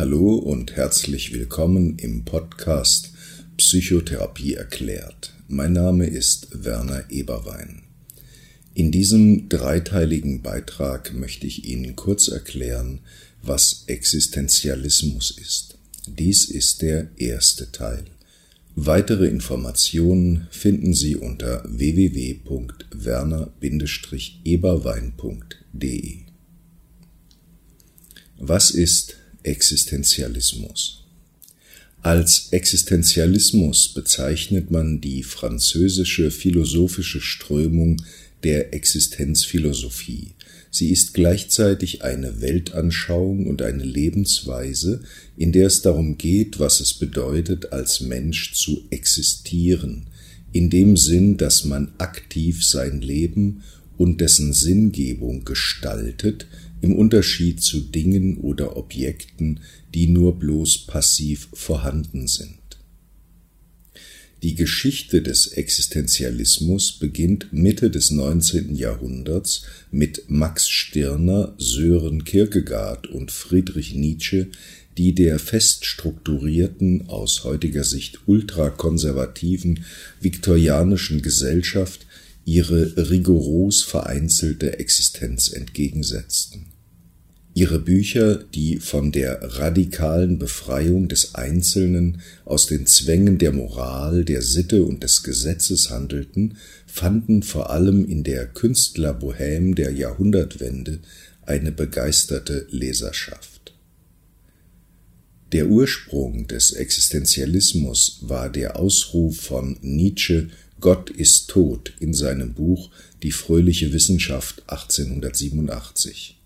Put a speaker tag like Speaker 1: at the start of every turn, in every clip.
Speaker 1: Hallo und herzlich willkommen im Podcast Psychotherapie erklärt. Mein Name ist Werner Eberwein. In diesem dreiteiligen Beitrag möchte ich Ihnen kurz erklären, was Existenzialismus ist. Dies ist der erste Teil. Weitere Informationen finden Sie unter www.werner-eberwein.de. Was ist Existenzialismus? Als Existenzialismus bezeichnet man die französische philosophische Strömung der Existenzphilosophie. Sie ist gleichzeitig eine Weltanschauung und eine Lebensweise, in der es darum geht, was es bedeutet, als Mensch zu existieren, in dem Sinn, dass man aktiv sein Leben und dessen Sinngebung gestaltet, im Unterschied zu Dingen oder Objekten, die nur bloß passiv vorhanden sind. Die Geschichte des Existenzialismus beginnt Mitte des 19. Jahrhunderts mit Max Stirner, Sören Kierkegaard und Friedrich Nietzsche, die der fest strukturierten, aus heutiger Sicht ultrakonservativen viktorianischen Gesellschaft ihre rigoros vereinzelte Existenz entgegensetzten. Ihre Bücher, die von der radikalen Befreiung des Einzelnen aus den Zwängen der Moral, der Sitte und des Gesetzes handelten, fanden vor allem in der Künstlerbohème der Jahrhundertwende eine begeisterte Leserschaft. Der Ursprung des Existenzialismus war der Ausruf von Nietzsche Gott ist tot in seinem Buch Die fröhliche Wissenschaft 1887.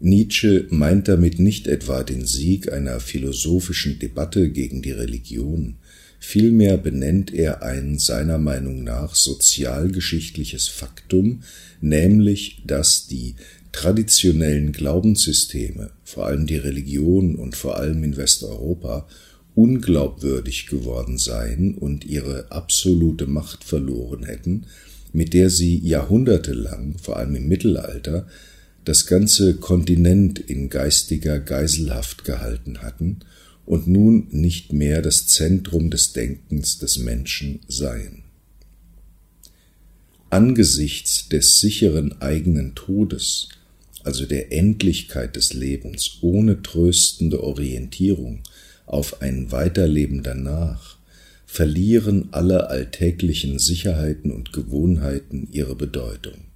Speaker 1: Nietzsche meint damit nicht etwa den Sieg einer philosophischen Debatte gegen die Religion, vielmehr benennt er ein seiner Meinung nach sozialgeschichtliches Faktum, nämlich dass die traditionellen Glaubenssysteme, vor allem die Religion und vor allem in Westeuropa, unglaubwürdig geworden seien und ihre absolute Macht verloren hätten, mit der sie jahrhundertelang, vor allem im Mittelalter, das ganze Kontinent in geistiger Geiselhaft gehalten hatten und nun nicht mehr das Zentrum des Denkens des Menschen seien. Angesichts des sicheren eigenen Todes, also der Endlichkeit des Lebens ohne tröstende Orientierung auf ein Weiterleben danach, verlieren alle alltäglichen Sicherheiten und Gewohnheiten ihre Bedeutung.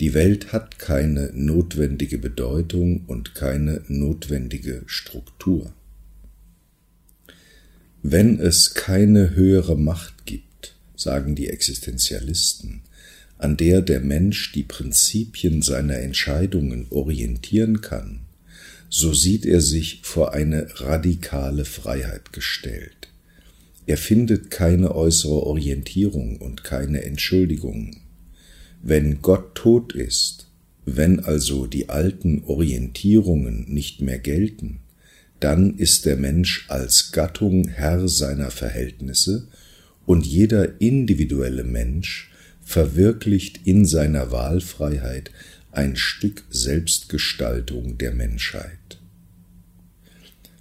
Speaker 1: Die Welt hat keine notwendige Bedeutung und keine notwendige Struktur. Wenn es keine höhere Macht gibt, sagen die Existenzialisten, an der der Mensch die Prinzipien seiner Entscheidungen orientieren kann, so sieht er sich vor eine radikale Freiheit gestellt. Er findet keine äußere Orientierung und keine Entschuldigungen. Wenn Gott tot ist, wenn also die alten Orientierungen nicht mehr gelten, dann ist der Mensch als Gattung Herr seiner Verhältnisse und jeder individuelle Mensch verwirklicht in seiner Wahlfreiheit ein Stück Selbstgestaltung der Menschheit.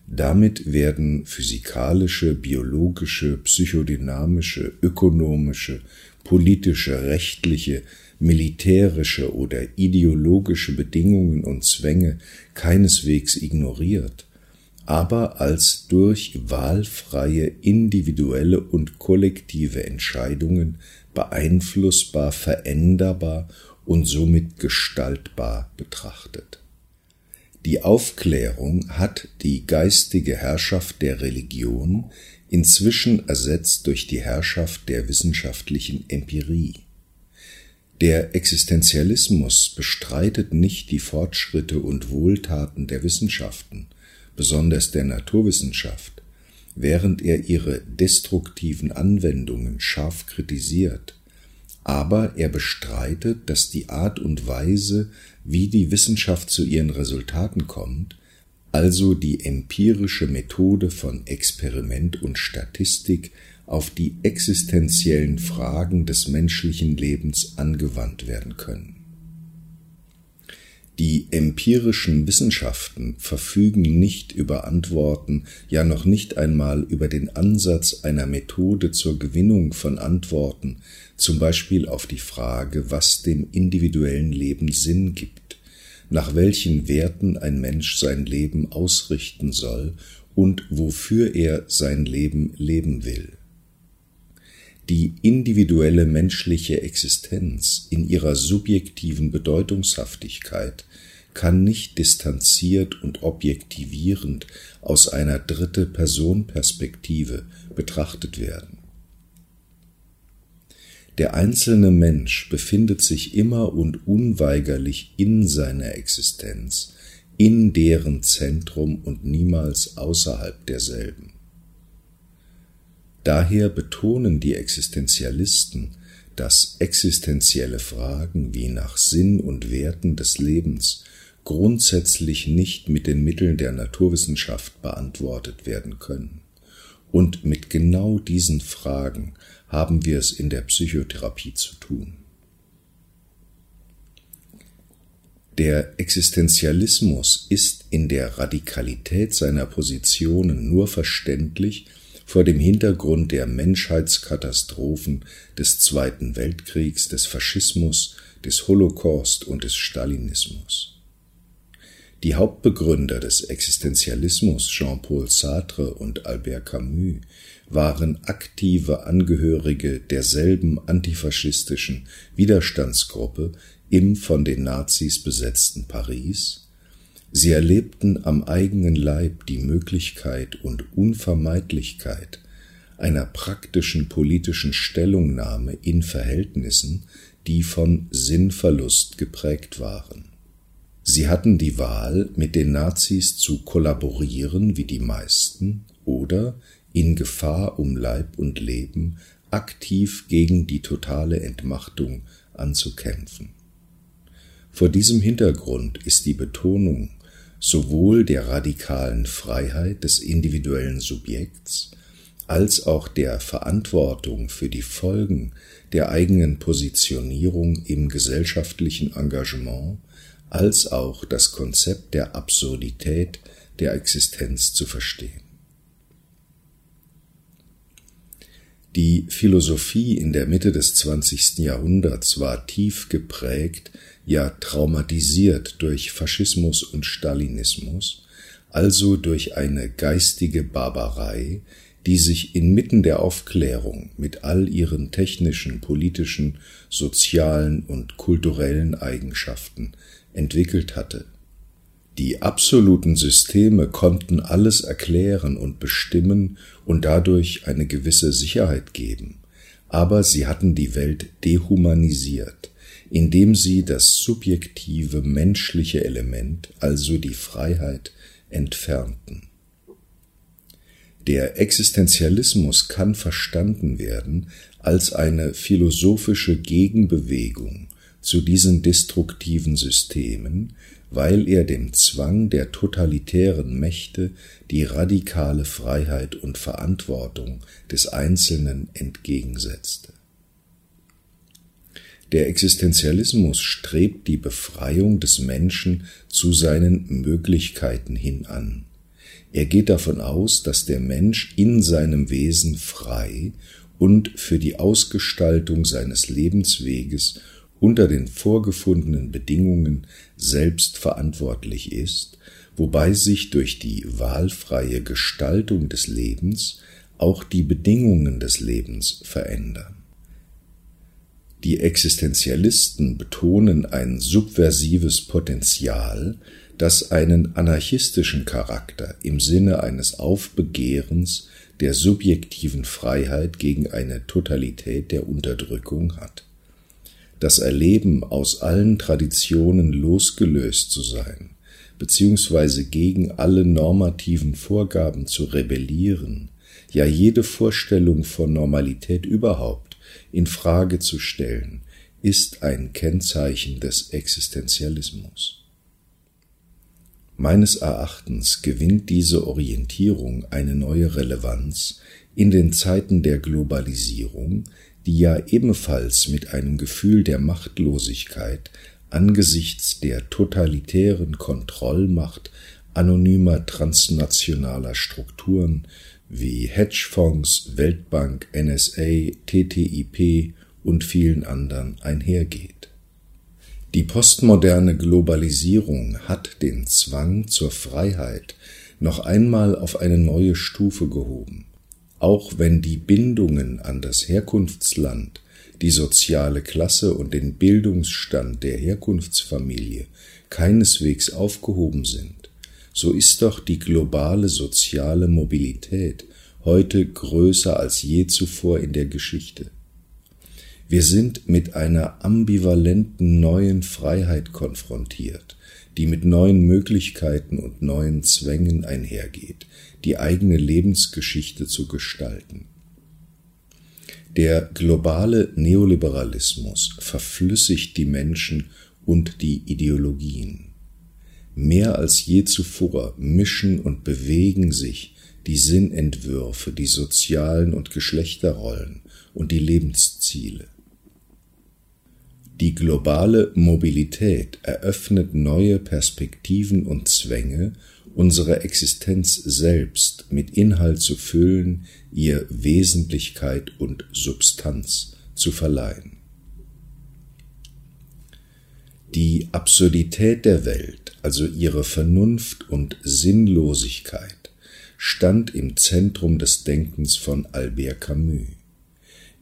Speaker 1: Damit werden physikalische, biologische, psychodynamische, ökonomische, politische, rechtliche, militärische oder ideologische Bedingungen und Zwänge keineswegs ignoriert, aber als durch wahlfreie individuelle und kollektive Entscheidungen beeinflussbar, veränderbar und somit gestaltbar betrachtet. Die Aufklärung hat die geistige Herrschaft der Religion inzwischen ersetzt durch die Herrschaft der wissenschaftlichen Empirie. Der Existenzialismus bestreitet nicht die Fortschritte und Wohltaten der Wissenschaften, besonders der Naturwissenschaft, während er ihre destruktiven Anwendungen scharf kritisiert, aber er bestreitet, dass die Art und Weise, wie die Wissenschaft zu ihren Resultaten kommt, also die empirische Methode von Experiment und Statistik auf die existenziellen Fragen des menschlichen Lebens angewandt werden können. Die empirischen Wissenschaften verfügen nicht über Antworten, ja noch nicht einmal über den Ansatz einer Methode zur Gewinnung von Antworten, zum Beispiel auf die Frage, was dem individuellen Leben Sinn gibt, nach welchen Werten ein Mensch sein Leben ausrichten soll und wofür er sein Leben leben will. Die individuelle menschliche Existenz in ihrer subjektiven Bedeutungshaftigkeit kann nicht distanziert und objektivierend aus einer dritte Person Perspektive betrachtet werden. Der einzelne Mensch befindet sich immer und unweigerlich in seiner Existenz, in deren Zentrum und niemals außerhalb derselben. Daher betonen die Existenzialisten, dass existenzielle Fragen wie nach Sinn und Werten des Lebens grundsätzlich nicht mit den Mitteln der Naturwissenschaft beantwortet werden können. Und mit genau diesen Fragen haben wir es in der Psychotherapie zu tun. Der Existenzialismus ist in der Radikalität seiner Positionen nur verständlich, vor dem Hintergrund der Menschheitskatastrophen des Zweiten Weltkriegs, des Faschismus, des Holocaust und des Stalinismus. Die Hauptbegründer des Existenzialismus Jean-Paul Sartre und Albert Camus waren aktive Angehörige derselben antifaschistischen Widerstandsgruppe im von den Nazis besetzten Paris Sie erlebten am eigenen Leib die Möglichkeit und Unvermeidlichkeit einer praktischen politischen Stellungnahme in Verhältnissen, die von Sinnverlust geprägt waren. Sie hatten die Wahl, mit den Nazis zu kollaborieren wie die meisten oder in Gefahr um Leib und Leben aktiv gegen die totale Entmachtung anzukämpfen. Vor diesem Hintergrund ist die Betonung sowohl der radikalen Freiheit des individuellen Subjekts als auch der Verantwortung für die Folgen der eigenen Positionierung im gesellschaftlichen Engagement als auch das Konzept der Absurdität der Existenz zu verstehen. Die Philosophie in der Mitte des 20. Jahrhunderts war tief geprägt ja traumatisiert durch Faschismus und Stalinismus, also durch eine geistige Barbarei, die sich inmitten der Aufklärung mit all ihren technischen, politischen, sozialen und kulturellen Eigenschaften entwickelt hatte. Die absoluten Systeme konnten alles erklären und bestimmen und dadurch eine gewisse Sicherheit geben, aber sie hatten die Welt dehumanisiert, indem sie das subjektive menschliche Element, also die Freiheit, entfernten. Der Existenzialismus kann verstanden werden als eine philosophische Gegenbewegung zu diesen destruktiven Systemen, weil er dem Zwang der totalitären Mächte die radikale Freiheit und Verantwortung des Einzelnen entgegensetzte. Der Existenzialismus strebt die Befreiung des Menschen zu seinen Möglichkeiten hin an. Er geht davon aus, dass der Mensch in seinem Wesen frei und für die Ausgestaltung seines Lebensweges unter den vorgefundenen Bedingungen selbst verantwortlich ist, wobei sich durch die wahlfreie Gestaltung des Lebens auch die Bedingungen des Lebens verändern. Die Existenzialisten betonen ein subversives Potenzial, das einen anarchistischen Charakter im Sinne eines Aufbegehrens der subjektiven Freiheit gegen eine Totalität der Unterdrückung hat. Das Erleben, aus allen Traditionen losgelöst zu sein, beziehungsweise gegen alle normativen Vorgaben zu rebellieren, ja jede Vorstellung von Normalität überhaupt, in Frage zu stellen, ist ein Kennzeichen des Existenzialismus. Meines Erachtens gewinnt diese Orientierung eine neue Relevanz in den Zeiten der Globalisierung, die ja ebenfalls mit einem Gefühl der Machtlosigkeit angesichts der totalitären Kontrollmacht anonymer transnationaler Strukturen wie Hedgefonds, Weltbank, NSA, TTIP und vielen anderen einhergeht. Die postmoderne Globalisierung hat den Zwang zur Freiheit noch einmal auf eine neue Stufe gehoben, auch wenn die Bindungen an das Herkunftsland, die soziale Klasse und den Bildungsstand der Herkunftsfamilie keineswegs aufgehoben sind, so ist doch die globale soziale Mobilität heute größer als je zuvor in der Geschichte. Wir sind mit einer ambivalenten neuen Freiheit konfrontiert, die mit neuen Möglichkeiten und neuen Zwängen einhergeht, die eigene Lebensgeschichte zu gestalten. Der globale Neoliberalismus verflüssigt die Menschen und die Ideologien. Mehr als je zuvor mischen und bewegen sich die Sinnentwürfe, die sozialen und Geschlechterrollen und die Lebensziele. Die globale Mobilität eröffnet neue Perspektiven und Zwänge, unsere Existenz selbst mit Inhalt zu füllen, ihr Wesentlichkeit und Substanz zu verleihen. Die Absurdität der Welt, also ihre Vernunft und Sinnlosigkeit, stand im Zentrum des Denkens von Albert Camus.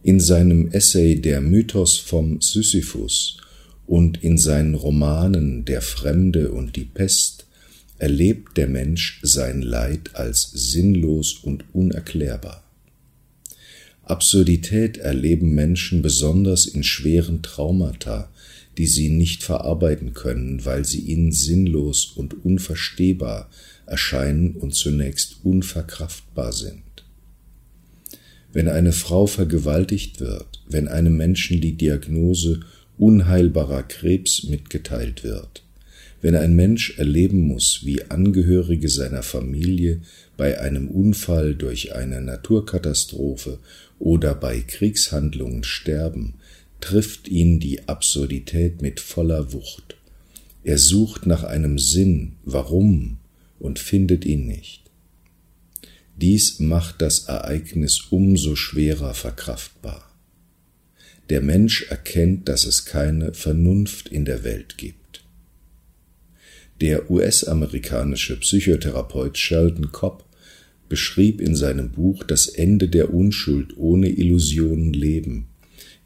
Speaker 1: In seinem Essay Der Mythos vom Sisyphus und in seinen Romanen Der Fremde und die Pest erlebt der Mensch sein Leid als sinnlos und unerklärbar. Absurdität erleben Menschen besonders in schweren Traumata, die sie nicht verarbeiten können, weil sie ihnen sinnlos und unverstehbar erscheinen und zunächst unverkraftbar sind. Wenn eine Frau vergewaltigt wird, wenn einem Menschen die Diagnose unheilbarer Krebs mitgeteilt wird, wenn ein Mensch erleben muss, wie Angehörige seiner Familie bei einem Unfall durch eine Naturkatastrophe oder bei Kriegshandlungen sterben, trifft ihn die Absurdität mit voller Wucht. Er sucht nach einem Sinn, warum, und findet ihn nicht. Dies macht das Ereignis umso schwerer verkraftbar. Der Mensch erkennt, dass es keine Vernunft in der Welt gibt. Der US-amerikanische Psychotherapeut Sheldon Cobb beschrieb in seinem Buch Das Ende der Unschuld ohne Illusionen leben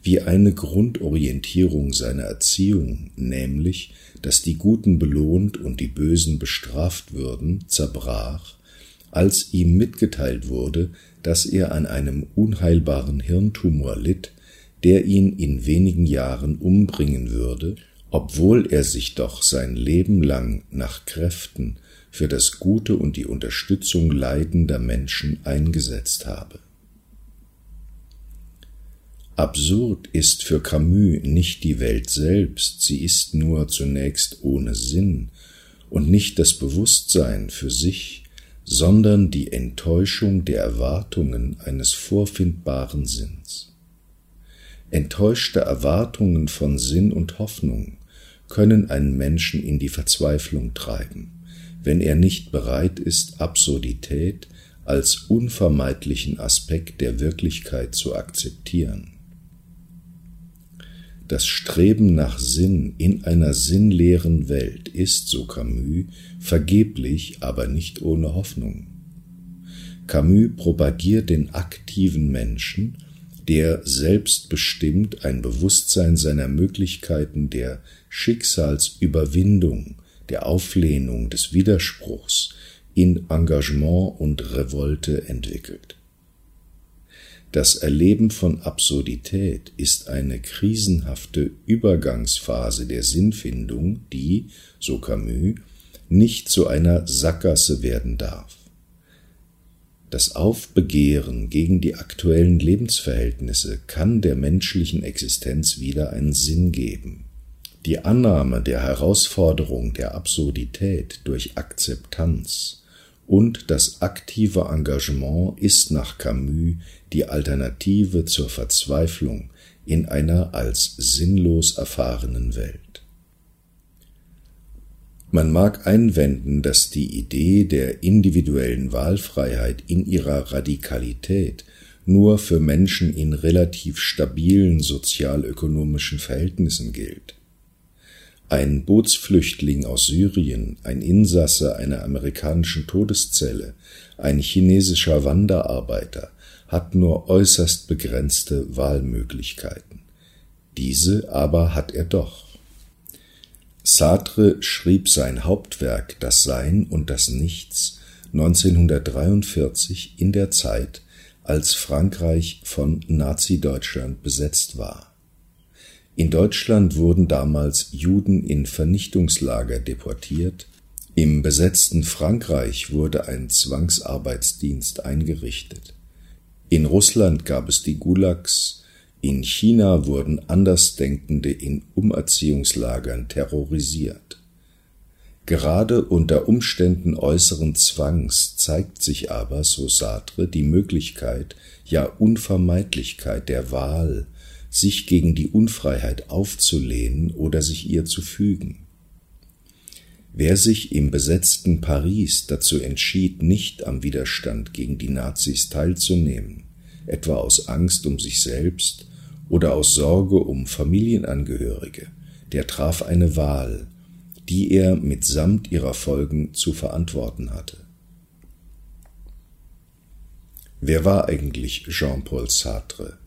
Speaker 1: wie eine Grundorientierung seiner Erziehung, nämlich, dass die Guten belohnt und die Bösen bestraft würden, zerbrach, als ihm mitgeteilt wurde, dass er an einem unheilbaren Hirntumor litt, der ihn in wenigen Jahren umbringen würde, obwohl er sich doch sein Leben lang nach Kräften für das Gute und die Unterstützung leidender Menschen eingesetzt habe. Absurd ist für Camus nicht die Welt selbst, sie ist nur zunächst ohne Sinn und nicht das Bewusstsein für sich, sondern die Enttäuschung der Erwartungen eines vorfindbaren Sinns. Enttäuschte Erwartungen von Sinn und Hoffnung können einen Menschen in die Verzweiflung treiben, wenn er nicht bereit ist, Absurdität als unvermeidlichen Aspekt der Wirklichkeit zu akzeptieren. Das Streben nach Sinn in einer sinnleeren Welt ist, so Camus, vergeblich, aber nicht ohne Hoffnung. Camus propagiert den aktiven Menschen, der selbstbestimmt ein Bewusstsein seiner Möglichkeiten der Schicksalsüberwindung, der Auflehnung, des Widerspruchs in Engagement und Revolte entwickelt. Das Erleben von Absurdität ist eine krisenhafte Übergangsphase der Sinnfindung, die, so Camus, nicht zu einer Sackgasse werden darf. Das Aufbegehren gegen die aktuellen Lebensverhältnisse kann der menschlichen Existenz wieder einen Sinn geben. Die Annahme der Herausforderung der Absurdität durch Akzeptanz und das aktive Engagement ist nach Camus die Alternative zur Verzweiflung in einer als sinnlos erfahrenen Welt. Man mag einwenden, dass die Idee der individuellen Wahlfreiheit in ihrer Radikalität nur für Menschen in relativ stabilen sozialökonomischen Verhältnissen gilt. Ein Bootsflüchtling aus Syrien, ein Insasse einer amerikanischen Todeszelle, ein chinesischer Wanderarbeiter hat nur äußerst begrenzte Wahlmöglichkeiten. Diese aber hat er doch. Sartre schrieb sein Hauptwerk Das Sein und das Nichts 1943 in der Zeit, als Frankreich von Nazi-Deutschland besetzt war. In Deutschland wurden damals Juden in Vernichtungslager deportiert, im besetzten Frankreich wurde ein Zwangsarbeitsdienst eingerichtet. In Russland gab es die Gulags, in China wurden Andersdenkende in Umerziehungslagern terrorisiert. Gerade unter Umständen äußeren Zwangs zeigt sich aber, so Sartre, die Möglichkeit, ja Unvermeidlichkeit der Wahl, sich gegen die Unfreiheit aufzulehnen oder sich ihr zu fügen. Wer sich im besetzten Paris dazu entschied, nicht am Widerstand gegen die Nazis teilzunehmen, etwa aus Angst um sich selbst oder aus Sorge um Familienangehörige, der traf eine Wahl, die er mitsamt ihrer Folgen zu verantworten hatte. Wer war eigentlich Jean-Paul Sartre?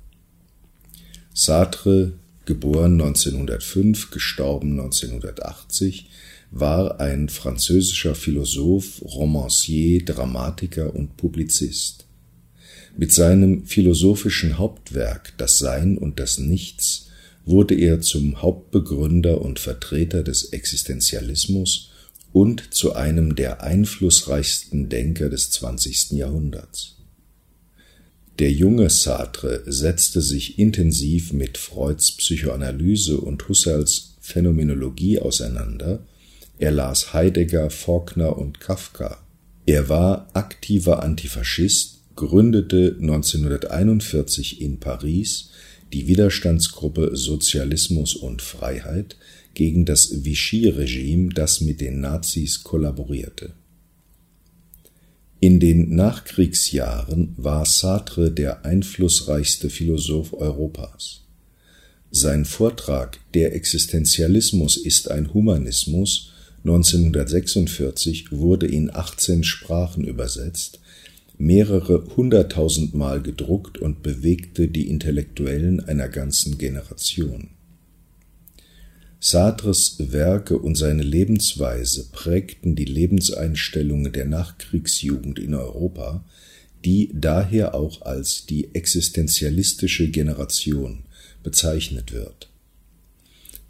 Speaker 1: Sartre, geboren 1905, gestorben 1980, war ein französischer Philosoph, Romancier, Dramatiker und Publizist. Mit seinem philosophischen Hauptwerk Das Sein und das Nichts wurde er zum Hauptbegründer und Vertreter des Existenzialismus und zu einem der einflussreichsten Denker des 20. Jahrhunderts. Der junge Sartre setzte sich intensiv mit Freuds Psychoanalyse und Husserls Phänomenologie auseinander, er las Heidegger, Faulkner und Kafka. Er war aktiver Antifaschist, gründete 1941 in Paris die Widerstandsgruppe Sozialismus und Freiheit gegen das Vichy-Regime, das mit den Nazis kollaborierte. In den Nachkriegsjahren war Sartre der einflussreichste Philosoph Europas. Sein Vortrag Der Existenzialismus ist ein Humanismus 1946 wurde in 18 Sprachen übersetzt mehrere hunderttausend Mal gedruckt und bewegte die Intellektuellen einer ganzen Generation. Sartres Werke und seine Lebensweise prägten die Lebenseinstellungen der Nachkriegsjugend in Europa, die daher auch als die existenzialistische Generation bezeichnet wird.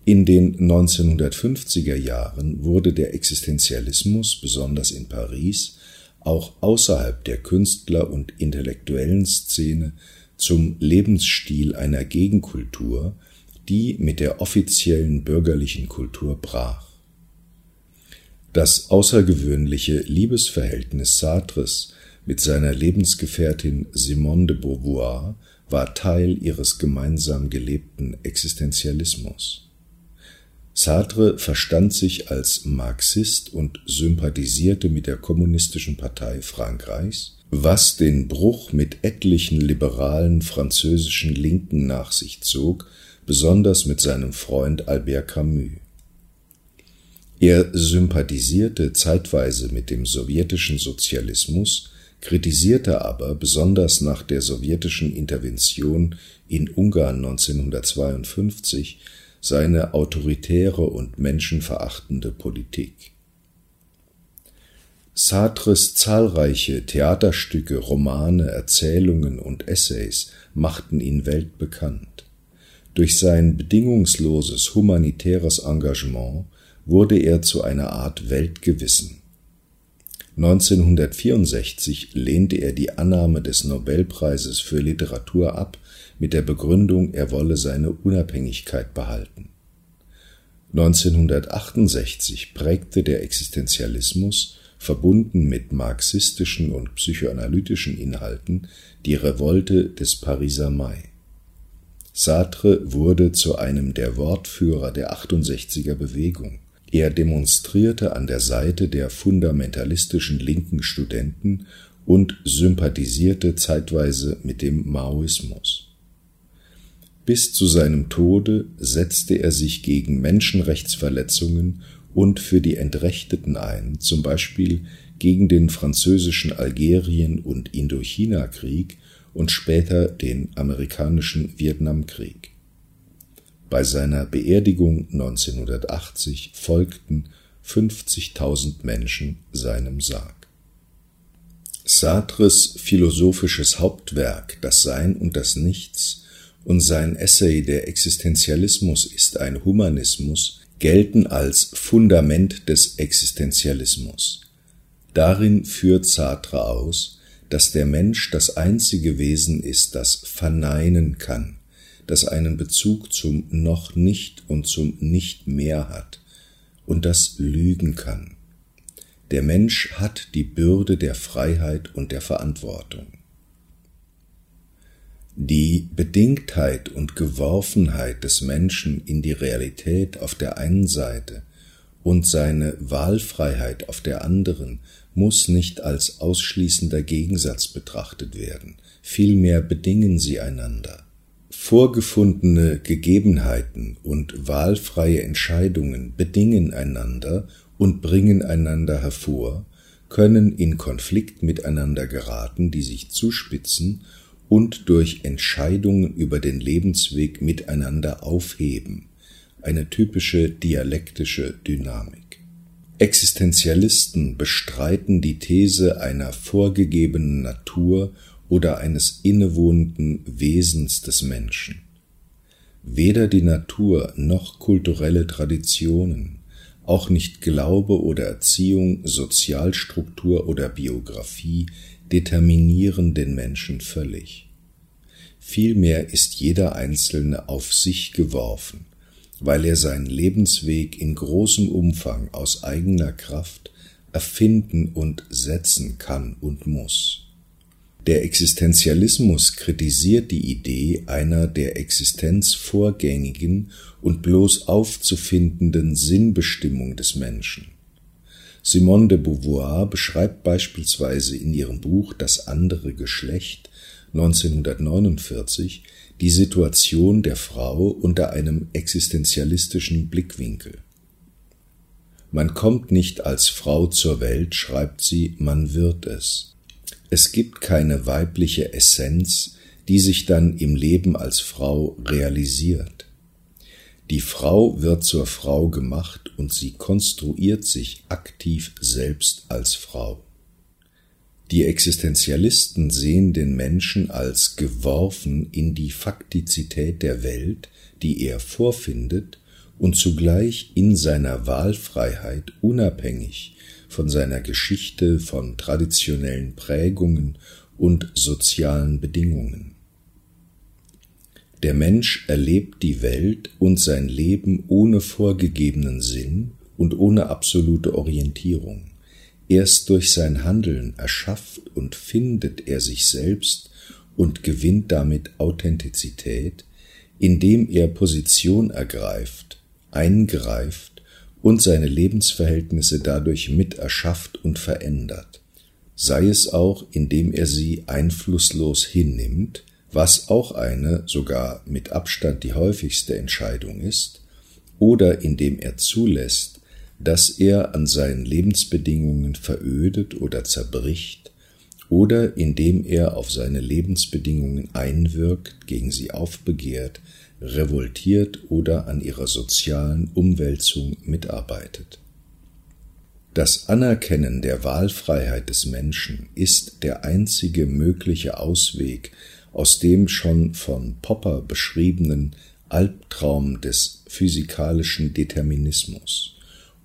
Speaker 1: In den 1950er Jahren wurde der Existenzialismus, besonders in Paris, auch außerhalb der Künstler- und intellektuellen Szene zum Lebensstil einer Gegenkultur, die mit der offiziellen bürgerlichen Kultur brach. Das außergewöhnliche Liebesverhältnis Sartres mit seiner Lebensgefährtin Simone de Beauvoir war Teil ihres gemeinsam gelebten Existenzialismus. Sartre verstand sich als Marxist und sympathisierte mit der Kommunistischen Partei Frankreichs, was den Bruch mit etlichen liberalen französischen Linken nach sich zog, besonders mit seinem Freund Albert Camus. Er sympathisierte zeitweise mit dem sowjetischen Sozialismus, kritisierte aber besonders nach der sowjetischen Intervention in Ungarn 1952 seine autoritäre und menschenverachtende Politik. Sartres zahlreiche Theaterstücke, Romane, Erzählungen und Essays machten ihn weltbekannt. Durch sein bedingungsloses humanitäres Engagement wurde er zu einer Art Weltgewissen. 1964 lehnte er die Annahme des Nobelpreises für Literatur ab mit der Begründung, er wolle seine Unabhängigkeit behalten. 1968 prägte der Existenzialismus, verbunden mit marxistischen und psychoanalytischen Inhalten, die Revolte des Pariser Mai. Sartre wurde zu einem der Wortführer der 68er Bewegung. Er demonstrierte an der Seite der fundamentalistischen linken Studenten und sympathisierte zeitweise mit dem Maoismus. Bis zu seinem Tode setzte er sich gegen Menschenrechtsverletzungen und für die Entrechteten ein, zum Beispiel gegen den französischen Algerien- und Indochina-Krieg und später den amerikanischen Vietnamkrieg. Bei seiner Beerdigung 1980 folgten 50.000 Menschen seinem Sarg. Sartres philosophisches Hauptwerk Das Sein und das Nichts und sein Essay Der Existenzialismus ist ein Humanismus gelten als Fundament des Existenzialismus. Darin führt Sartre aus, dass der Mensch das einzige Wesen ist, das verneinen kann, das einen Bezug zum noch nicht und zum nicht mehr hat und das lügen kann. Der Mensch hat die Bürde der Freiheit und der Verantwortung. Die Bedingtheit und Geworfenheit des Menschen in die Realität auf der einen Seite und seine Wahlfreiheit auf der anderen muss nicht als ausschließender Gegensatz betrachtet werden, vielmehr bedingen sie einander. Vorgefundene Gegebenheiten und wahlfreie Entscheidungen bedingen einander und bringen einander hervor, können in Konflikt miteinander geraten, die sich zuspitzen und durch Entscheidungen über den Lebensweg miteinander aufheben, eine typische dialektische Dynamik. Existenzialisten bestreiten die These einer vorgegebenen Natur oder eines innewohnenden Wesens des Menschen. Weder die Natur noch kulturelle Traditionen, auch nicht Glaube oder Erziehung, Sozialstruktur oder Biografie determinieren den Menschen völlig. Vielmehr ist jeder Einzelne auf sich geworfen, weil er seinen Lebensweg in großem Umfang aus eigener Kraft erfinden und setzen kann und muss. Der Existenzialismus kritisiert die Idee einer der Existenz vorgängigen und bloß aufzufindenden Sinnbestimmung des Menschen. Simone de Beauvoir beschreibt beispielsweise in ihrem Buch Das andere Geschlecht 1949 die Situation der Frau unter einem existenzialistischen Blickwinkel. Man kommt nicht als Frau zur Welt, schreibt sie, man wird es. Es gibt keine weibliche Essenz, die sich dann im Leben als Frau realisiert. Die Frau wird zur Frau gemacht und sie konstruiert sich aktiv selbst als Frau. Die Existenzialisten sehen den Menschen als geworfen in die Faktizität der Welt, die er vorfindet, und zugleich in seiner Wahlfreiheit unabhängig von seiner Geschichte, von traditionellen Prägungen und sozialen Bedingungen. Der Mensch erlebt die Welt und sein Leben ohne vorgegebenen Sinn und ohne absolute Orientierung. Erst durch sein Handeln erschafft und findet er sich selbst und gewinnt damit Authentizität, indem er Position ergreift, eingreift und seine Lebensverhältnisse dadurch mit erschafft und verändert, sei es auch, indem er sie einflusslos hinnimmt, was auch eine, sogar mit Abstand die häufigste Entscheidung ist, oder indem er zulässt, dass er an seinen Lebensbedingungen verödet oder zerbricht, oder indem er auf seine Lebensbedingungen einwirkt, gegen sie aufbegehrt, revoltiert oder an ihrer sozialen Umwälzung mitarbeitet. Das Anerkennen der Wahlfreiheit des Menschen ist der einzige mögliche Ausweg aus dem schon von Popper beschriebenen Albtraum des physikalischen Determinismus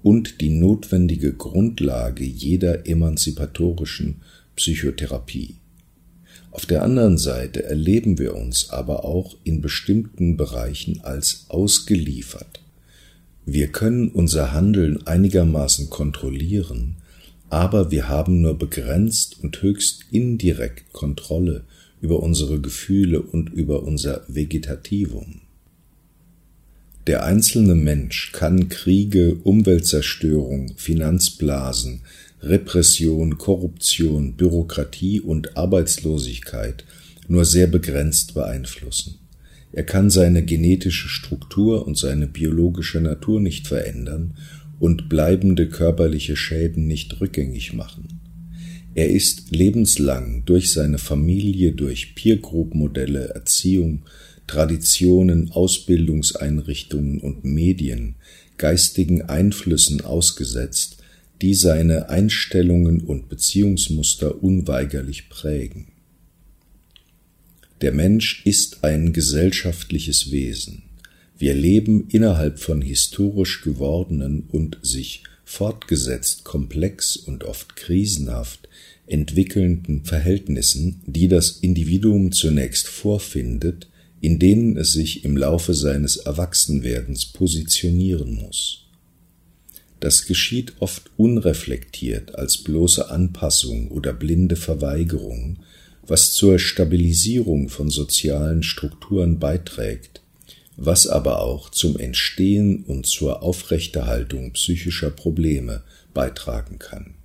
Speaker 1: und die notwendige Grundlage jeder emanzipatorischen Psychotherapie. Auf der anderen Seite erleben wir uns aber auch in bestimmten Bereichen als ausgeliefert. Wir können unser Handeln einigermaßen kontrollieren, aber wir haben nur begrenzt und höchst indirekt Kontrolle über unsere Gefühle und über unser Vegetativum. Der einzelne Mensch kann Kriege, Umweltzerstörung, Finanzblasen, Repression, Korruption, Bürokratie und Arbeitslosigkeit nur sehr begrenzt beeinflussen. Er kann seine genetische Struktur und seine biologische Natur nicht verändern und bleibende körperliche Schäden nicht rückgängig machen. Er ist lebenslang durch seine Familie, durch Peer Group Modelle, Erziehung, Traditionen, Ausbildungseinrichtungen und Medien geistigen Einflüssen ausgesetzt, die seine Einstellungen und Beziehungsmuster unweigerlich prägen. Der Mensch ist ein gesellschaftliches Wesen. Wir leben innerhalb von historisch gewordenen und sich fortgesetzt komplex und oft krisenhaft entwickelnden Verhältnissen, die das Individuum zunächst vorfindet, in denen es sich im Laufe seines Erwachsenwerdens positionieren muss. Das geschieht oft unreflektiert als bloße Anpassung oder blinde Verweigerung, was zur Stabilisierung von sozialen Strukturen beiträgt, was aber auch zum Entstehen und zur Aufrechterhaltung psychischer Probleme beitragen kann.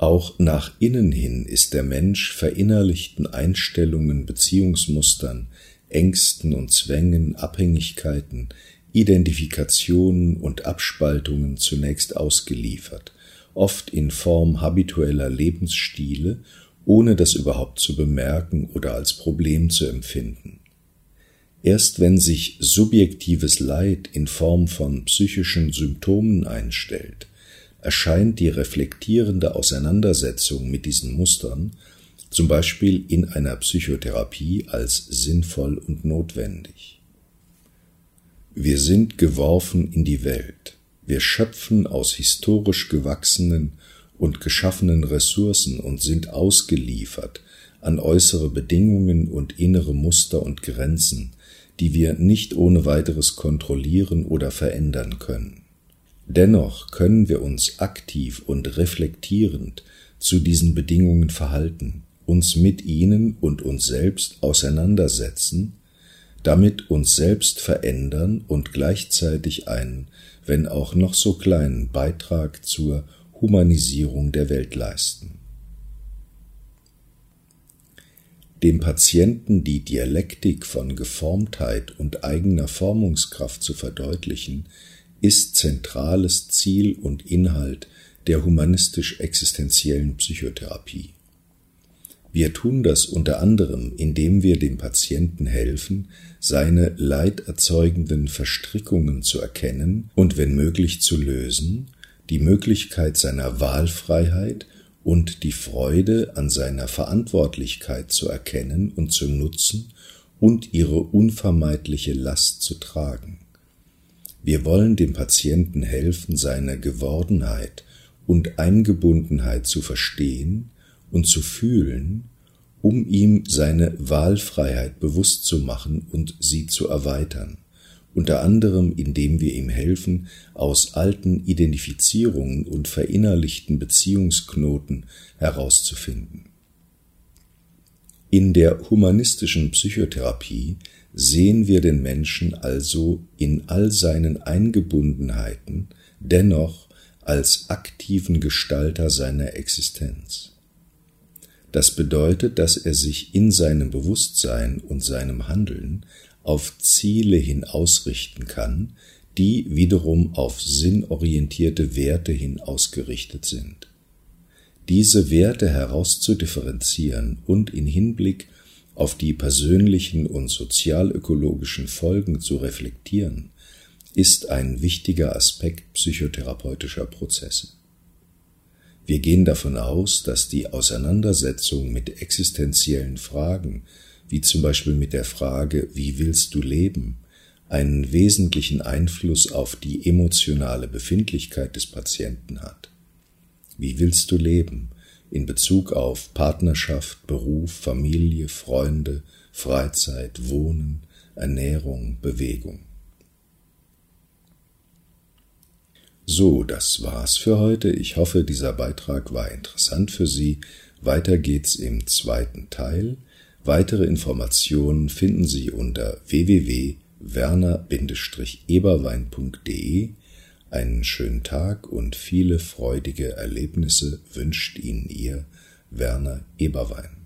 Speaker 1: Auch nach innen hin ist der Mensch verinnerlichten Einstellungen, Beziehungsmustern, Ängsten und Zwängen, Abhängigkeiten, Identifikationen und Abspaltungen zunächst ausgeliefert, oft in Form habitueller Lebensstile, ohne das überhaupt zu bemerken oder als Problem zu empfinden. Erst wenn sich subjektives Leid in Form von psychischen Symptomen einstellt, erscheint die reflektierende Auseinandersetzung mit diesen Mustern, zum Beispiel in einer Psychotherapie, als sinnvoll und notwendig. Wir sind geworfen in die Welt. Wir schöpfen aus historisch gewachsenen und geschaffenen Ressourcen und sind ausgeliefert an äußere Bedingungen und innere Muster und Grenzen, die wir nicht ohne weiteres kontrollieren oder verändern können. Dennoch können wir uns aktiv und reflektierend zu diesen Bedingungen verhalten, uns mit ihnen und uns selbst auseinandersetzen, damit uns selbst verändern und gleichzeitig einen, wenn auch noch so kleinen Beitrag zur Humanisierung der Welt leisten. Dem Patienten die Dialektik von Geformtheit und eigener Formungskraft zu verdeutlichen, ist zentrales Ziel und Inhalt der humanistisch-existenziellen Psychotherapie. Wir tun das unter anderem, indem wir dem Patienten helfen, seine leiderzeugenden Verstrickungen zu erkennen und wenn möglich zu lösen, die Möglichkeit seiner Wahlfreiheit und die Freude an seiner Verantwortlichkeit zu erkennen und zu nutzen und ihre unvermeidliche Last zu tragen. Wir wollen dem Patienten helfen, seine Gewordenheit und Eingebundenheit zu verstehen und zu fühlen, um ihm seine Wahlfreiheit bewusst zu machen und sie zu erweitern, unter anderem indem wir ihm helfen, aus alten Identifizierungen und verinnerlichten Beziehungsknoten herauszufinden. In der humanistischen Psychotherapie sehen wir den Menschen also in all seinen Eingebundenheiten dennoch als aktiven Gestalter seiner Existenz. Das bedeutet, dass er sich in seinem Bewusstsein und seinem Handeln auf Ziele hin ausrichten kann, die wiederum auf sinnorientierte Werte hin ausgerichtet sind. Diese Werte herauszudifferenzieren und in Hinblick auf die persönlichen und sozialökologischen Folgen zu reflektieren, ist ein wichtiger Aspekt psychotherapeutischer Prozesse. Wir gehen davon aus, dass die Auseinandersetzung mit existenziellen Fragen, wie zum Beispiel mit der Frage, wie willst du leben, einen wesentlichen Einfluss auf die emotionale Befindlichkeit des Patienten hat. Wie willst du leben? In Bezug auf Partnerschaft, Beruf, Familie, Freunde, Freizeit, Wohnen, Ernährung, Bewegung. So, das war's für heute. Ich hoffe, dieser Beitrag war interessant für Sie. Weiter geht's im zweiten Teil. Weitere Informationen finden Sie unter www.ecom werner-eberwein.de einen schönen Tag und viele freudige Erlebnisse wünscht Ihnen Ihr Werner Eberwein.